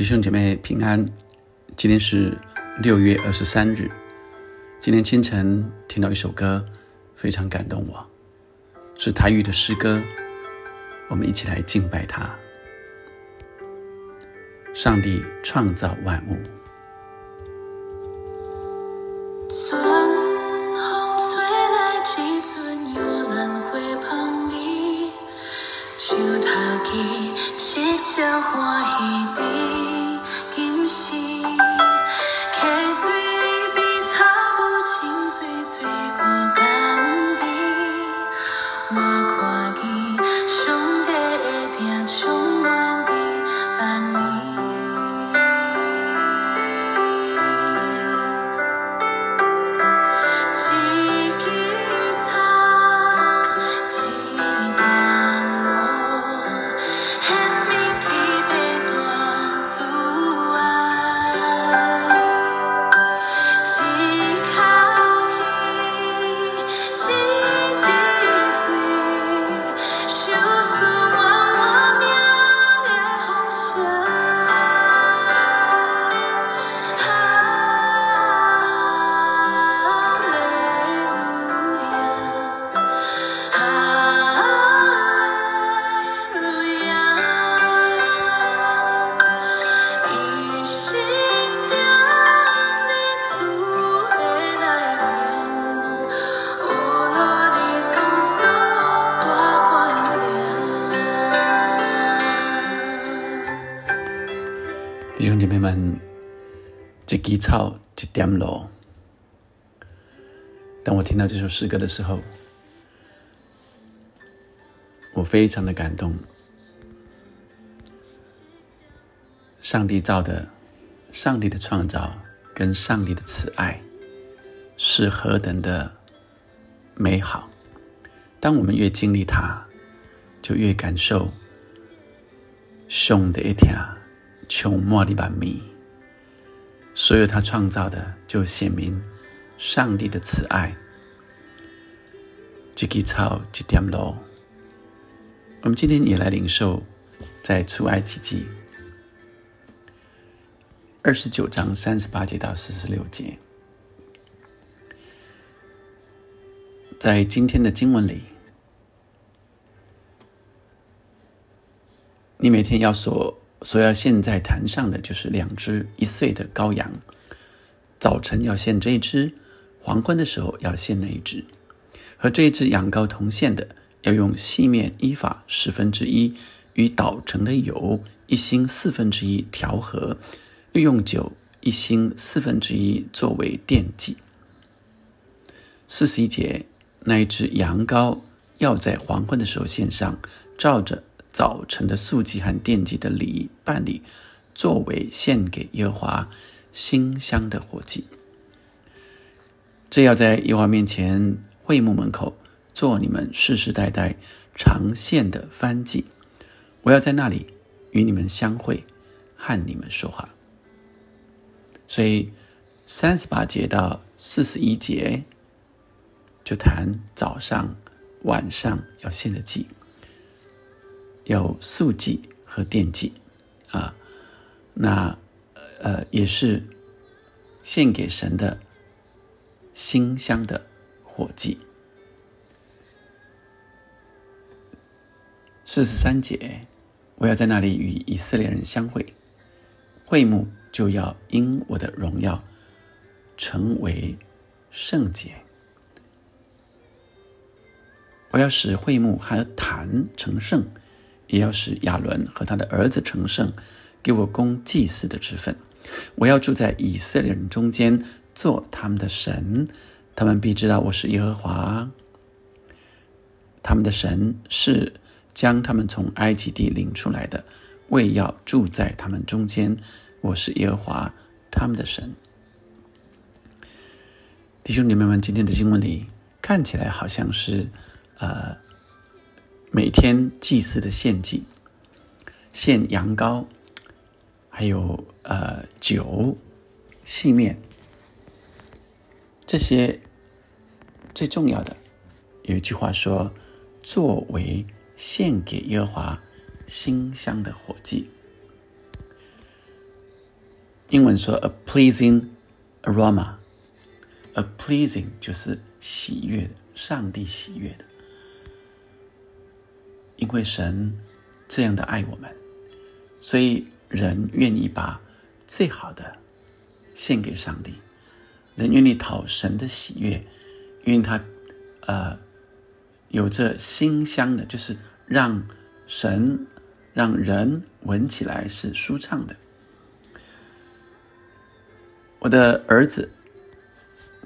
弟兄姐妹平安，今天是六月二十三日。今天清晨听到一首歌，非常感动我，是台语的诗歌。我们一起来敬拜他。上帝创造万物。欢喜姐妹们，一枝草，一点露。当我听到这首诗歌的时候，我非常的感动。上帝造的，上帝的创造跟上帝的慈爱是何等的美好。当我们越经历它，就越感受胸的一条。穷莫里版米，所有他创造的就显明上帝的慈爱。几根草，几点露。我们今天也来领受，在出埃及记二十九章三十八节到四十六节，在今天的经文里，你每天要所。所要献在坛上的就是两只一岁的羔羊，早晨要献这一只，黄昏的时候要献那一只。和这一只羊羔同献的，要用细面依法十分之一与捣成的油一星四分之一调和，又用酒一星四分之一作为奠祭。四十一节，那一只羊羔要在黄昏的时候献上，照着。早晨的素祭和奠祭的礼办理，作为献给耶和华馨香的火祭。这要在耶和华面前会幕门口做你们世世代代常献的燔祭。我要在那里与你们相会，和你们说话。所以三十八节到四十一节就谈早上、晚上要献的祭。有素祭和奠祭，啊，那呃也是献给神的馨香的火祭。四十三节，我要在那里与以色列人相会，会幕就要因我的荣耀成为圣洁。我要使会幕和坛成圣。也要使亚伦和他的儿子成圣，给我供祭祀的职分。我要住在以色列人中间，做他们的神，他们必知道我是耶和华。他们的神是将他们从埃及地领出来的，为要住在他们中间。我是耶和华他们的神。弟兄姐妹们，今天的经文里看起来好像是，呃。每天祭祀的献祭，献羊羔，还有呃酒、细面，这些最重要的。有一句话说：“作为献给耶和华馨香的火祭。”英文说 a pleasing aroma，a pleasing 就是喜悦的，上帝喜悦的。因为神这样的爱我们，所以人愿意把最好的献给上帝，人愿意讨神的喜悦，因为他呃有着馨香的，就是让神让人闻起来是舒畅的。我的儿子，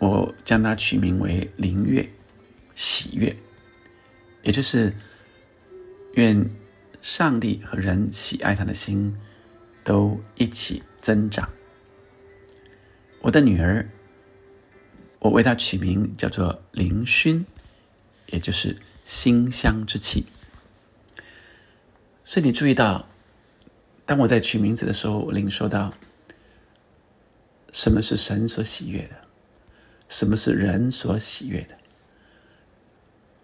我将他取名为灵悦，喜悦，也就是愿上帝和人喜爱他的心都一起增长。我的女儿，我为她取名叫做灵熏，也就是馨香之气。所以你注意到，当我在取名字的时候，我领受到。什么是神所喜悦的？什么是人所喜悦的？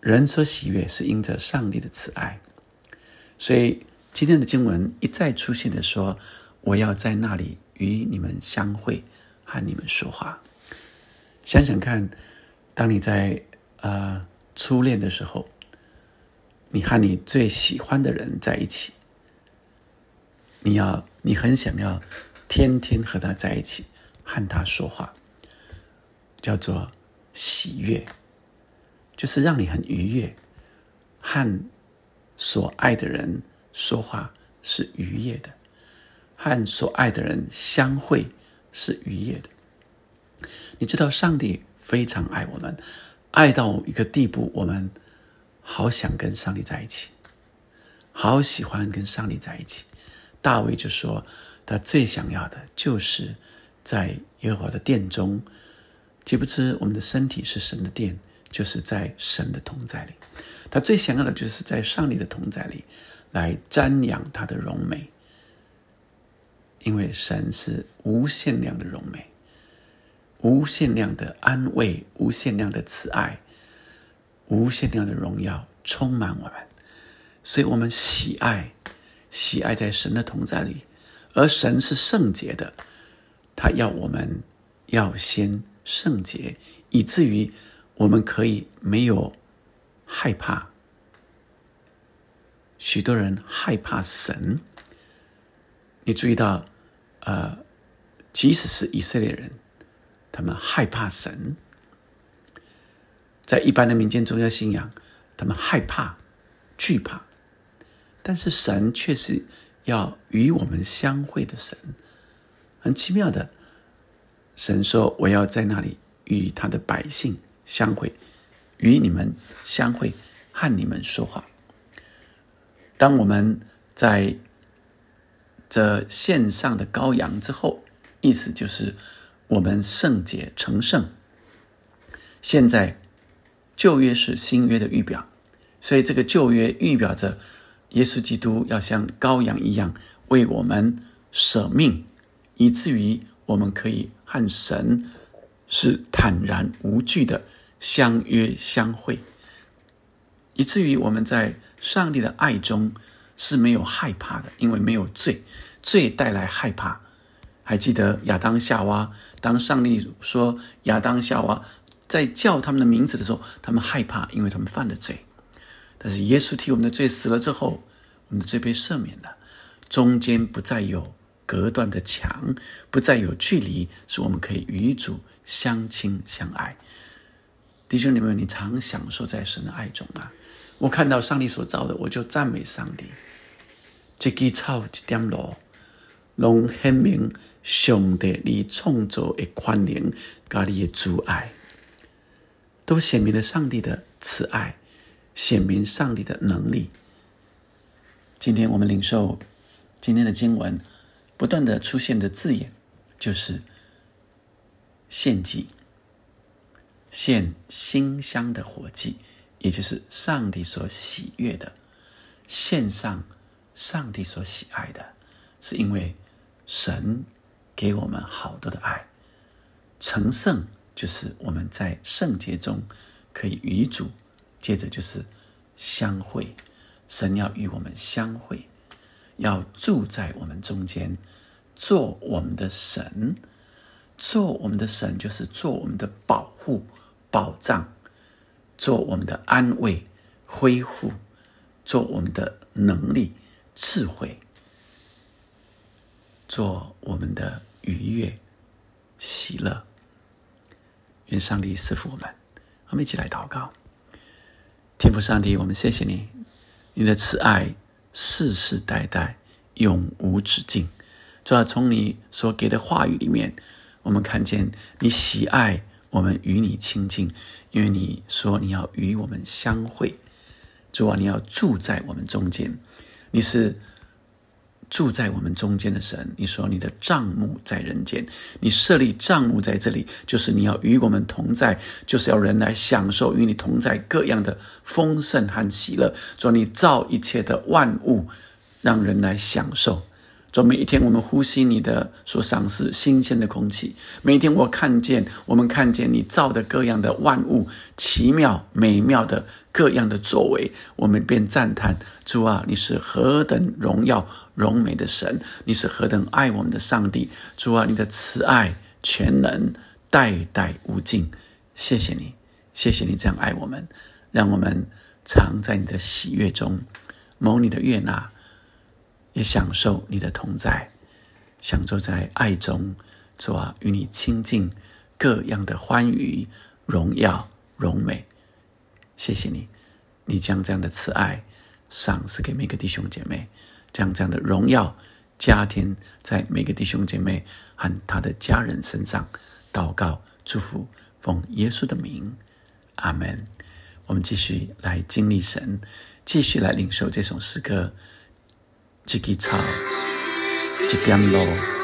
人所喜悦是因着上帝的慈爱，所以今天的经文一再出现的说：“我要在那里与你们相会，和你们说话。”想想看，当你在呃初恋的时候，你和你最喜欢的人在一起，你要你很想要天天和他在一起。和他说话，叫做喜悦，就是让你很愉悦。和所爱的人说话是愉悦的，和所爱的人相会是愉悦的。你知道，上帝非常爱我们，爱到一个地步，我们好想跟上帝在一起，好喜欢跟上帝在一起。大卫就说，他最想要的就是。在耶和华的殿中，岂不知我们的身体是神的殿，就是在神的同在里。他最想要的就是在上帝的同在里，来瞻仰他的荣美。因为神是无限量的荣美，无限量的安慰，无限量的慈爱，无限量的荣耀充满我们，所以我们喜爱，喜爱在神的同在里，而神是圣洁的。他要我们要先圣洁，以至于我们可以没有害怕。许多人害怕神，你注意到，呃，即使是以色列人，他们害怕神，在一般的民间宗教信仰，他们害怕、惧怕，但是神却是要与我们相会的神。很奇妙的，神说：“我要在那里与他的百姓相会，与你们相会，和你们说话。”当我们在这线上的羔羊之后，意思就是我们圣洁成圣。现在旧约是新约的预表，所以这个旧约预表着耶稣基督要像羔羊一样为我们舍命。以至于我们可以和神是坦然无惧的相约相会，以至于我们在上帝的爱中是没有害怕的，因为没有罪，罪带来害怕。还记得亚当夏娃，当上帝说亚当夏娃在叫他们的名字的时候，他们害怕，因为他们犯了罪。但是耶稣替我们的罪死了之后，我们的罪被赦免了，中间不再有。隔断的墙不再有距离，使我们可以与主相亲相爱。弟兄姊妹，你常享受在神的爱中啊！我看到上帝所造的，我就赞美上帝。一枝草，一点露，拢显明上帝你创造的宽怜，加你的阻碍，都显明了上帝的慈爱，显明上帝的能力。今天我们领受今天的经文。不断的出现的字眼，就是献祭，献馨香的火祭，也就是上帝所喜悦的，献上上帝所喜爱的，是因为神给我们好多的爱。成圣就是我们在圣洁中可以与主，接着就是相会，神要与我们相会。要住在我们中间，做我们的神，做我们的神就是做我们的保护、保障，做我们的安慰、恢复，做我们的能力、智慧，做我们的愉悦、喜乐。愿上帝赐福我们，我们一起来祷告。天父上帝，我们谢谢你，你的慈爱世世代代永无止境。主要从你所给的话语里面，我们看见你喜爱我们与你亲近，因为你说你要与我们相会。主啊，你要住在我们中间，你是。住在我们中间的神，你说你的帐幕在人间，你设立帐幕在这里，就是你要与我们同在，就是要人来享受与你同在各样的丰盛和喜乐。说你造一切的万物，让人来享受。说每一天我们呼吸你的所赏赐新鲜的空气，每天我看见我们看见你造的各样的万物奇妙美妙的各样的作为，我们便赞叹主啊，你是何等荣耀荣美的神，你是何等爱我们的上帝，主啊，你的慈爱全能代代无尽，谢谢你，谢谢你这样爱我们，让我们常在你的喜悦中蒙你的悦纳。也享受你的同在，享受在爱中，主啊，与你亲近，各样的欢愉、荣耀、荣美。谢谢你，你将这样的慈爱赏赐给每个弟兄姐妹，将这样的荣耀加添在每个弟兄姐妹和他的家人身上。祷告、祝福，奉耶稣的名，阿门。我们继续来经历神，继续来领受这首诗歌。一支草，一点露。